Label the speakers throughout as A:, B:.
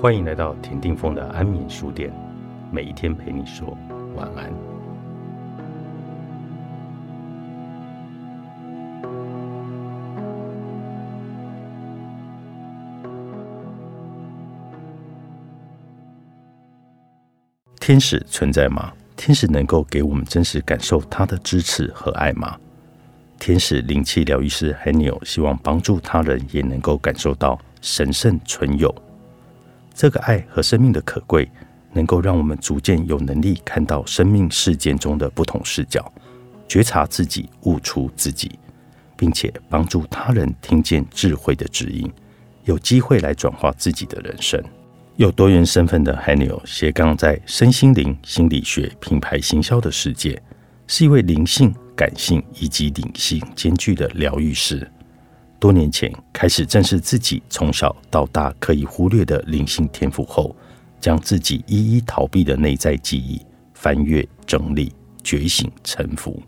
A: 欢迎来到田定峰的安眠书店，每一天陪你说晚安。天使存在吗？天使能够给我们真实感受他的支持和爱吗？天使灵气疗愈师 Haniel 希望帮助他人，也能够感受到神圣存有。这个爱和生命的可贵，能够让我们逐渐有能力看到生命事件中的不同视角，觉察自己，悟出自己，并且帮助他人听见智慧的指引，有机会来转化自己的人生。有多元身份的 Haniel 斜杠在身心灵、心理学、品牌行销的世界，是一位灵性。感性以及灵性兼具的疗愈师，多年前开始正视自己从小到大可以忽略的灵性天赋后，将自己一一逃避的内在记忆翻阅整理、觉醒、臣服。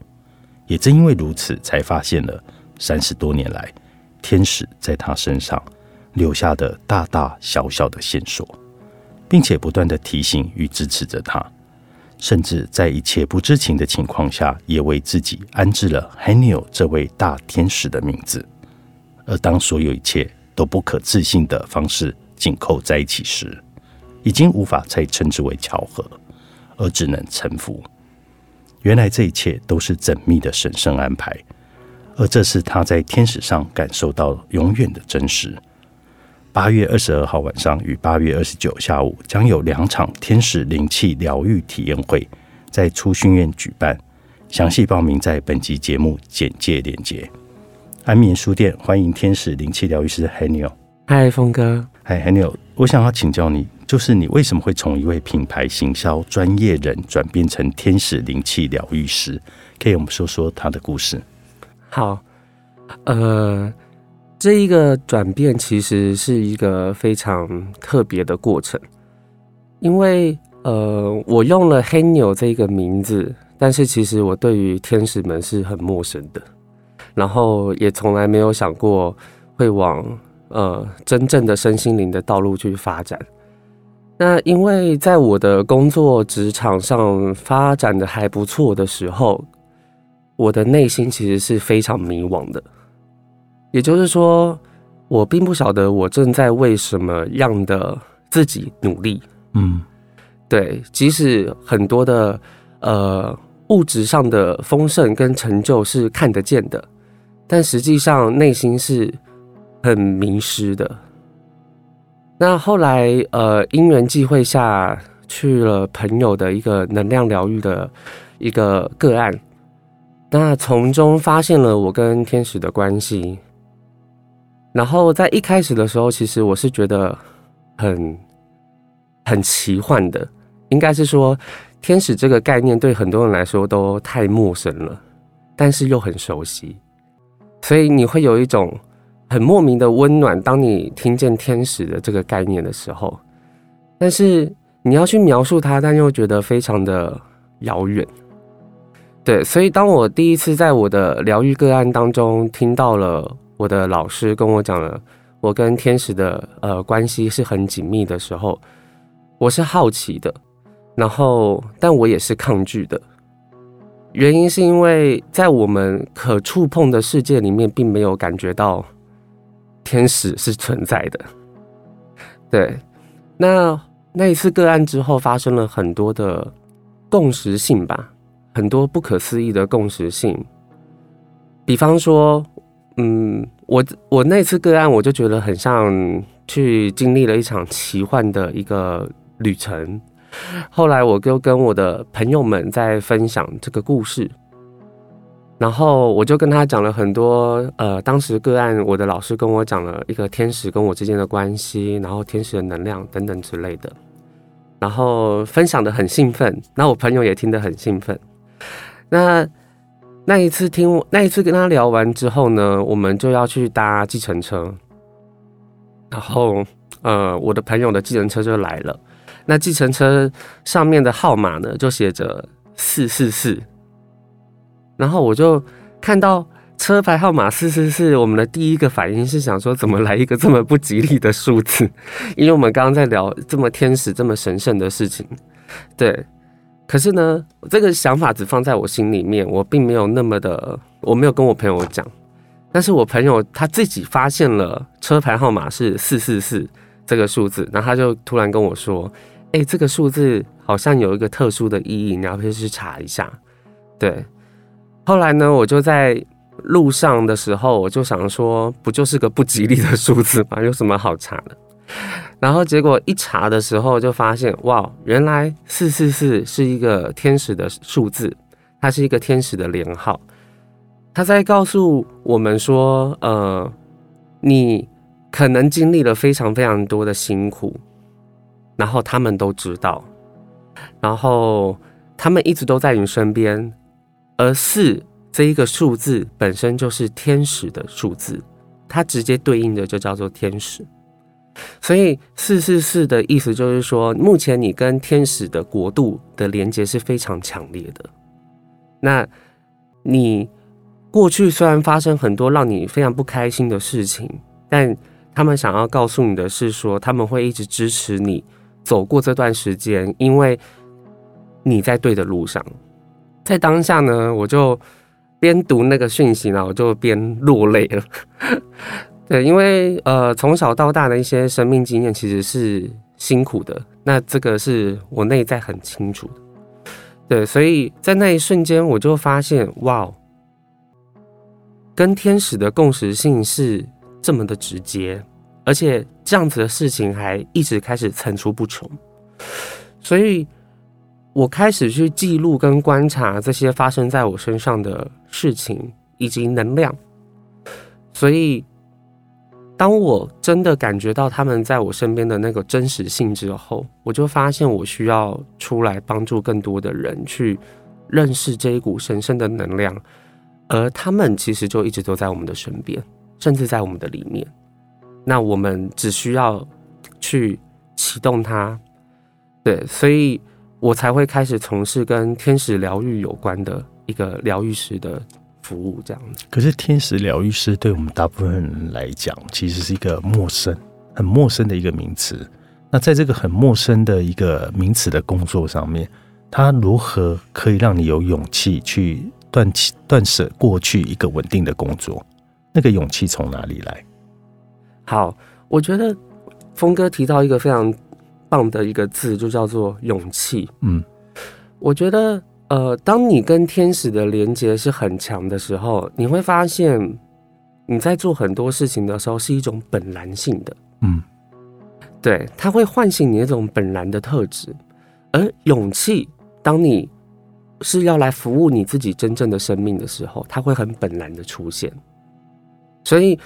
A: 也正因为如此，才发现了三十多年来天使在他身上留下的大大小小的线索，并且不断的提醒与支持着他。甚至在一切不知情的情况下，也为自己安置了 Haniel 这位大天使的名字。而当所有一切都不可置信的方式紧扣在一起时，已经无法再称之为巧合，而只能臣服。原来这一切都是缜密的神圣安排，而这是他在天使上感受到永远的真实。八月二十二号晚上与八月二十九下午将有两场天使灵气疗愈体验会，在初训院举办。详细报名在本集节目简介链接。安眠书店欢迎天使灵气疗愈师 Haniel。
B: 嗨，峰哥。
A: 嗨，Haniel，我想要请教你，就是你为什么会从一位品牌行销专业人转变成天使灵气疗愈师？可以我们说说他的故事？
B: 好，呃。这一个转变其实是一个非常特别的过程，因为呃，我用了黑牛这个名字，但是其实我对于天使们是很陌生的，然后也从来没有想过会往呃真正的身心灵的道路去发展。那因为在我的工作职场上发展的还不错的时候，我的内心其实是非常迷惘的。也就是说，我并不晓得我正在为什么样的自己努力。嗯，对，即使很多的呃物质上的丰盛跟成就是看得见的，但实际上内心是很迷失的。那后来呃因缘际会下去了朋友的一个能量疗愈的一个个案，那从中发现了我跟天使的关系。然后在一开始的时候，其实我是觉得很很奇幻的，应该是说天使这个概念对很多人来说都太陌生了，但是又很熟悉，所以你会有一种很莫名的温暖。当你听见天使的这个概念的时候，但是你要去描述它，但又觉得非常的遥远。对，所以当我第一次在我的疗愈个案当中听到了。我的老师跟我讲了，我跟天使的呃关系是很紧密的时候，我是好奇的，然后但我也是抗拒的。原因是因为在我们可触碰的世界里面，并没有感觉到天使是存在的。对，那那一次个案之后，发生了很多的共识性吧，很多不可思议的共识性，比方说。嗯，我我那次个案，我就觉得很像去经历了一场奇幻的一个旅程。后来我就跟我的朋友们在分享这个故事，然后我就跟他讲了很多，呃，当时个案我的老师跟我讲了一个天使跟我之间的关系，然后天使的能量等等之类的，然后分享的很兴奋，那我朋友也听得很兴奋，那。那一次听那一次跟他聊完之后呢，我们就要去搭计程车，然后呃，我的朋友的计程车就来了。那计程车上面的号码呢，就写着四四四。然后我就看到车牌号码四四四，我们的第一个反应是想说，怎么来一个这么不吉利的数字？因为我们刚刚在聊这么天使、这么神圣的事情，对。可是呢，这个想法只放在我心里面，我并没有那么的，我没有跟我朋友讲。但是我朋友他自己发现了车牌号码是四四四这个数字，然后他就突然跟我说：“哎，这个数字好像有一个特殊的意义，你要不要去查一下？”对。后来呢，我就在路上的时候，我就想说，不就是个不吉利的数字吗？有什么好查的？然后结果一查的时候，就发现哇，原来四四四是一个天使的数字，它是一个天使的连号。他在告诉我们说，呃，你可能经历了非常非常多的辛苦，然后他们都知道，然后他们一直都在你身边，而四这一个数字本身就是天使的数字，它直接对应的就叫做天使。所以四四四的意思就是说，目前你跟天使的国度的连接是非常强烈的。那你过去虽然发生很多让你非常不开心的事情，但他们想要告诉你的是说，他们会一直支持你走过这段时间，因为你在对的路上。在当下呢，我就边读那个讯息呢，我就边落泪了。对，因为呃，从小到大的一些生命经验其实是辛苦的，那这个是我内在很清楚的。对，所以在那一瞬间，我就发现，哇，跟天使的共识性是这么的直接，而且这样子的事情还一直开始层出不穷。所以我开始去记录跟观察这些发生在我身上的事情以及能量，所以。当我真的感觉到他们在我身边的那个真实性之后，我就发现我需要出来帮助更多的人去认识这一股神圣的能量，而他们其实就一直都在我们的身边，甚至在我们的里面。那我们只需要去启动它，对，所以我才会开始从事跟天使疗愈有关的一个疗愈师的。服务这样子，
A: 可是天使疗愈师对我们大部分人来讲，其实是一个陌生、很陌生的一个名词。那在这个很陌生的一个名词的工作上面，他如何可以让你有勇气去断断舍过去一个稳定的工作？那个勇气从哪里来？
B: 好，我觉得峰哥提到一个非常棒的一个字，就叫做勇气。嗯，我觉得。呃，当你跟天使的连接是很强的时候，你会发现你在做很多事情的时候是一种本然性的，嗯，对，它会唤醒你那种本然的特质。而勇气，当你是要来服务你自己真正的生命的时候，它会很本然的出现。所以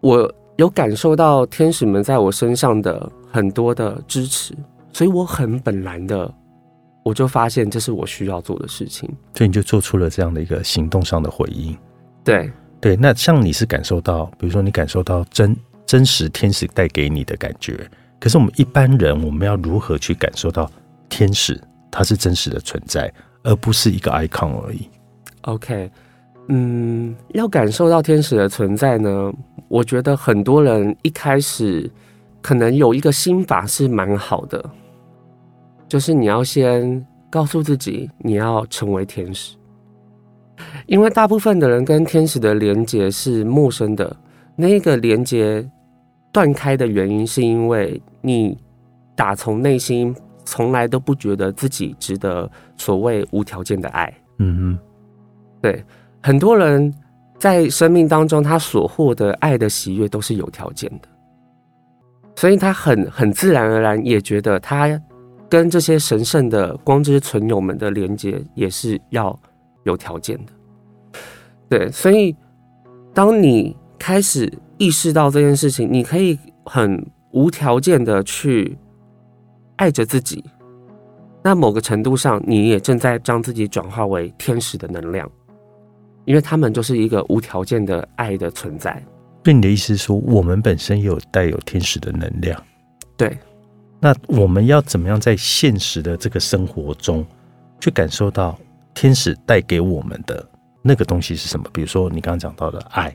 B: 我有感受到天使们在我身上的很多的支持，所以我很本然的。我就发现这是我需要做的事情，
A: 所以你就做出了这样的一个行动上的回应。
B: 对
A: 对，那像你是感受到，比如说你感受到真真实天使带给你的感觉，可是我们一般人，我们要如何去感受到天使它是真实的存在，而不是一个 icon 而已
B: ？OK，嗯，要感受到天使的存在呢，我觉得很多人一开始可能有一个心法是蛮好的。就是你要先告诉自己，你要成为天使，因为大部分的人跟天使的连接是陌生的。那个连接断开的原因，是因为你打从内心从来都不觉得自己值得所谓无条件的爱。嗯嗯，对，很多人在生命当中，他所获得爱的喜悦都是有条件的，所以他很很自然而然也觉得他。跟这些神圣的光之存有们的连接也是要有条件的，对，所以当你开始意识到这件事情，你可以很无条件的去爱着自己，那某个程度上，你也正在将自己转化为天使的能量，因为他们就是一个无条件的爱的存在。
A: 所以你的意思是说，我们本身也有带有天使的能量，
B: 对。
A: 那我们要怎么样在现实的这个生活中，去感受到天使带给我们的那个东西是什么？比如说你刚刚讲到的爱，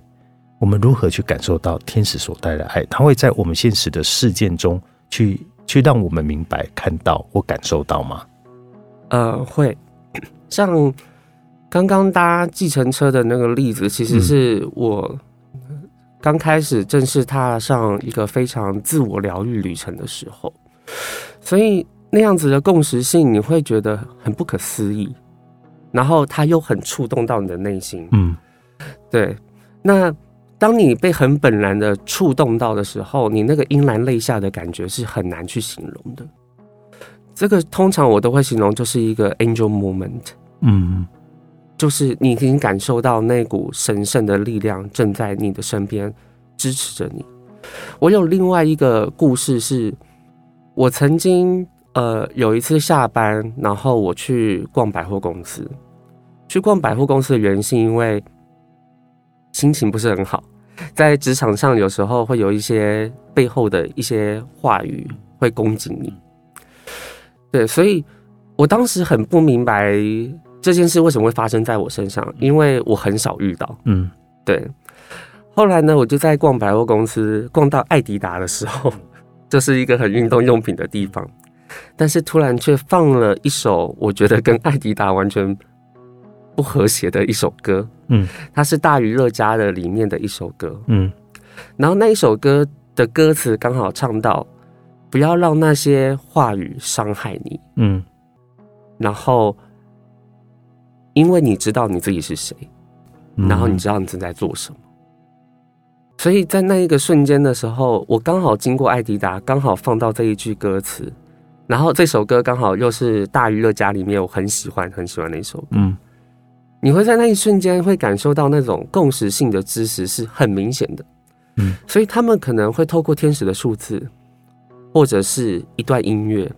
A: 我们如何去感受到天使所带来的爱？它会在我们现实的事件中去去让我们明白、看到或感受到吗？
B: 呃，会。像刚刚搭计程车的那个例子，其实是我刚开始正式踏上一个非常自我疗愈旅程的时候，所以那样子的共识性，你会觉得很不可思议。然后他又很触动到你的内心，
A: 嗯，
B: 对。那当你被很本然的触动到的时候，你那个阴然泪下的感觉是很难去形容的。这个通常我都会形容就是一个 angel moment，
A: 嗯，
B: 就是你已经感受到那股神圣的力量正在你的身边支持着你。我有另外一个故事，是我曾经呃有一次下班，然后我去逛百货公司。去逛百货公司的原因是因为心情不是很好，在职场上有时候会有一些背后的一些话语会攻击你，对，所以我当时很不明白这件事为什么会发生在我身上，因为我很少遇到，
A: 嗯，
B: 对。后来呢，我就在逛百货公司，逛到艾迪达的时候，这是一个很运动用品的地方，但是突然却放了一首我觉得跟艾迪达完全。不和谐的一首歌，
A: 嗯，
B: 它是大娱乐家的里面的一首歌，
A: 嗯，
B: 然后那一首歌的歌词刚好唱到，不要让那些话语伤害你，
A: 嗯，
B: 然后因为你知道你自己是谁，然后你知道你正在做什么，所以在那一个瞬间的时候，我刚好经过艾迪达，刚好放到这一句歌词，然后这首歌刚好又是大娱乐家里面我很喜欢很喜欢的一首歌，
A: 嗯。
B: 你会在那一瞬间会感受到那种共识性的知识是很明显的，
A: 嗯，
B: 所以他们可能会透过天使的数字，或者是一段音乐，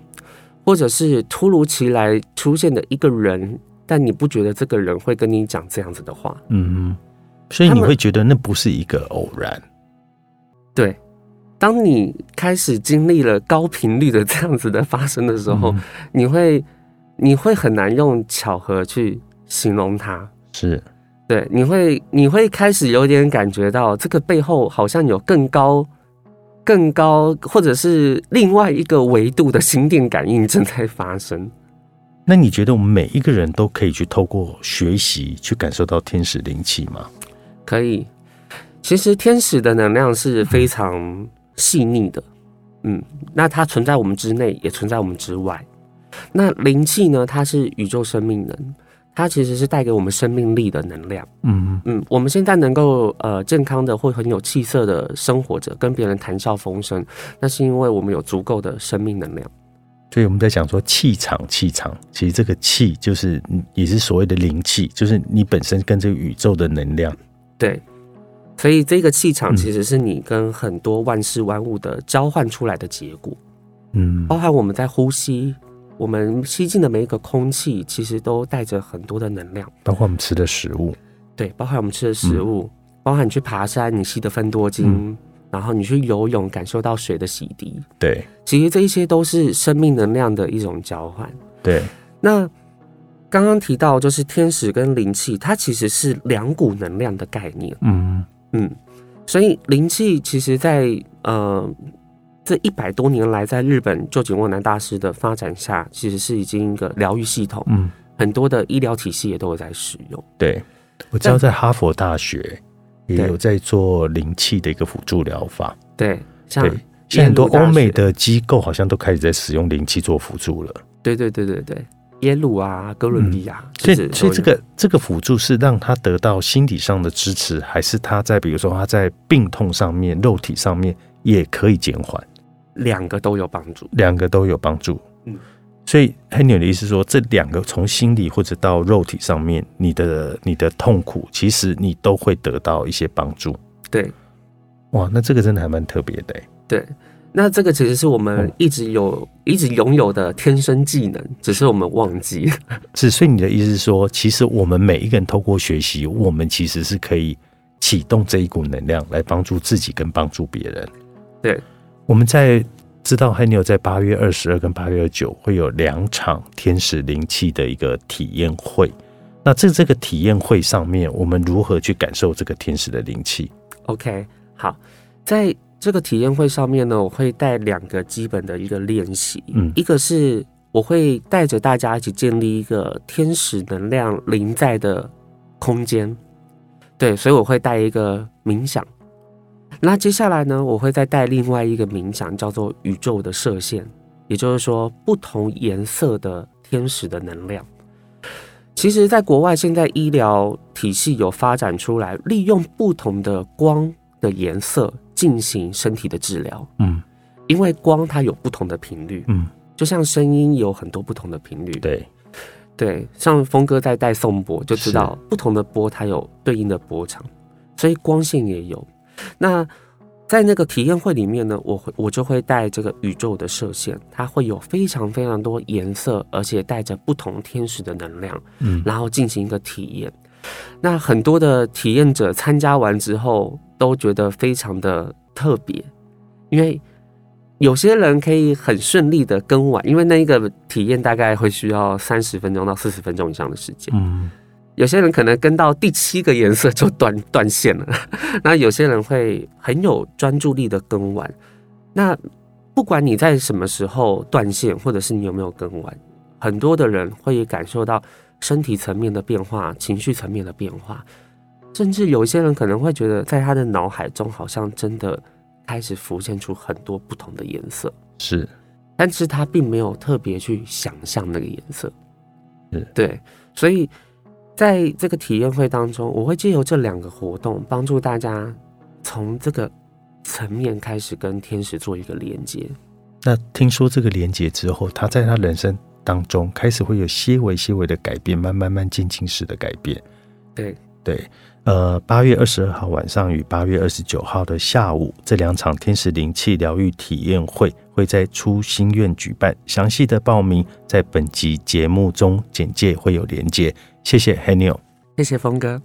B: 或者是突如其来出现的一个人，但你不觉得这个人会跟你讲这样子的话，
A: 嗯，所以你会觉得那不是一个偶然，
B: 对，当你开始经历了高频率的这样子的发生的时候，你会你会很难用巧合去。形容它。
A: 是，
B: 对，你会你会开始有点感觉到这个背后好像有更高、更高，或者是另外一个维度的心电感应正在发生。
A: 那你觉得我们每一个人都可以去透过学习去感受到天使灵气吗？
B: 可以。其实天使的能量是非常细腻的，嗯，那它存在我们之内，也存在我们之外。那灵气呢？它是宇宙生命能。它其实是带给我们生命力的能量。
A: 嗯
B: 嗯，我们现在能够呃健康的或很有气色的生活着，跟别人谈笑风生，那是因为我们有足够的生命能量。
A: 所以我们在讲说气场，气场其实这个气就是也是所谓的灵气，就是你本身跟这个宇宙的能量。
B: 对，所以这个气场其实是你跟很多万事万物的交换出来的结果。
A: 嗯，
B: 包含我们在呼吸。我们吸进的每一个空气，其实都带着很多的能量，
A: 包括我们吃的食物。
B: 对，包含我们吃的食物，包含你去爬山，你吸的分多精，然后你去游泳，感受到水的洗涤。
A: 对，
B: 其实这一些都是生命能量的一种交换。
A: 对，
B: 那刚刚提到就是天使跟灵气，它其实是两股能量的概念。
A: 嗯
B: 嗯，所以灵气其实，在呃。这一百多年来，在日本旧井沃南大师的发展下，其实是已经一个疗愈系统。
A: 嗯，
B: 很多的医疗体系也都有在使用。
A: 对，我知道在哈佛大学也有在做灵气的一个辅助疗法。
B: 对，像
A: 现在很多欧美的机构好像都开始在使用灵气做辅助了。
B: 对对对对对，耶鲁啊，哥伦比亚。
A: 所以，所以这个这个辅助是让他得到心理上的支持，还是他在比如说他在病痛上面、肉体上面也可以减缓？
B: 两个都有帮助，
A: 两个都有帮助。
B: 嗯，
A: 所以黑牛的意思说，这两个从心理或者到肉体上面，你的你的痛苦，其实你都会得到一些帮助。
B: 对，
A: 哇，那这个真的还蛮特别的。
B: 对，那这个其实是我们一直有、一直拥有的天生技能，只是我们忘记。
A: 是，所以你的意思是说，其实我们每一个人透过学习，我们其实是可以启动这一股能量，来帮助自己跟帮助别人。
B: 对。
A: 我们在知道黑牛在八月二十二跟八月二九会有两场天使灵气的一个体验会，那在这个体验会上面，我们如何去感受这个天使的灵气
B: ？OK，好，在这个体验会上面呢，我会带两个基本的一个练习，嗯，一个是我会带着大家一起建立一个天使能量临在的空间，对，所以我会带一个冥想。那接下来呢，我会再带另外一个冥想，叫做宇宙的射线，也就是说不同颜色的天使的能量。其实，在国外现在医疗体系有发展出来，利用不同的光的颜色进行身体的治疗。嗯，因为光它有不同的频率。嗯，就像声音有很多不同的频率。
A: 对，
B: 对，像峰哥在带颂钵，就知道不同的波它有对应的波长，所以光线也有。那在那个体验会里面呢，我会我就会带这个宇宙的射线，它会有非常非常多颜色，而且带着不同天使的能量，嗯，然后进行一个体验。那很多的体验者参加完之后都觉得非常的特别，因为有些人可以很顺利的跟完，因为那一个体验大概会需要三十分钟到四十分钟以上的时间，嗯。有些人可能跟到第七个颜色就断断线了，那有些人会很有专注力的跟完。那不管你在什么时候断线，或者是你有没有跟完，很多的人会感受到身体层面的变化、情绪层面的变化，甚至有些人可能会觉得，在他的脑海中好像真的开始浮现出很多不同的颜色。
A: 是，
B: 但是他并没有特别去想象那个颜色。
A: 是，
B: 对，所以。在这个体验会当中，我会借由这两个活动，帮助大家从这个层面开始跟天使做一个连接。
A: 那听说这个连接之后，他在他人生当中开始会有些微、些微的改变，慢慢慢渐进式的改变。
B: 对
A: 对，呃，八月二十二号晚上与八月二十九号的下午，这两场天使灵气疗愈体验会会在初心院举办。详细的报名在本集节目中简介会有连接。谢谢 Henry，
B: 谢谢峰哥。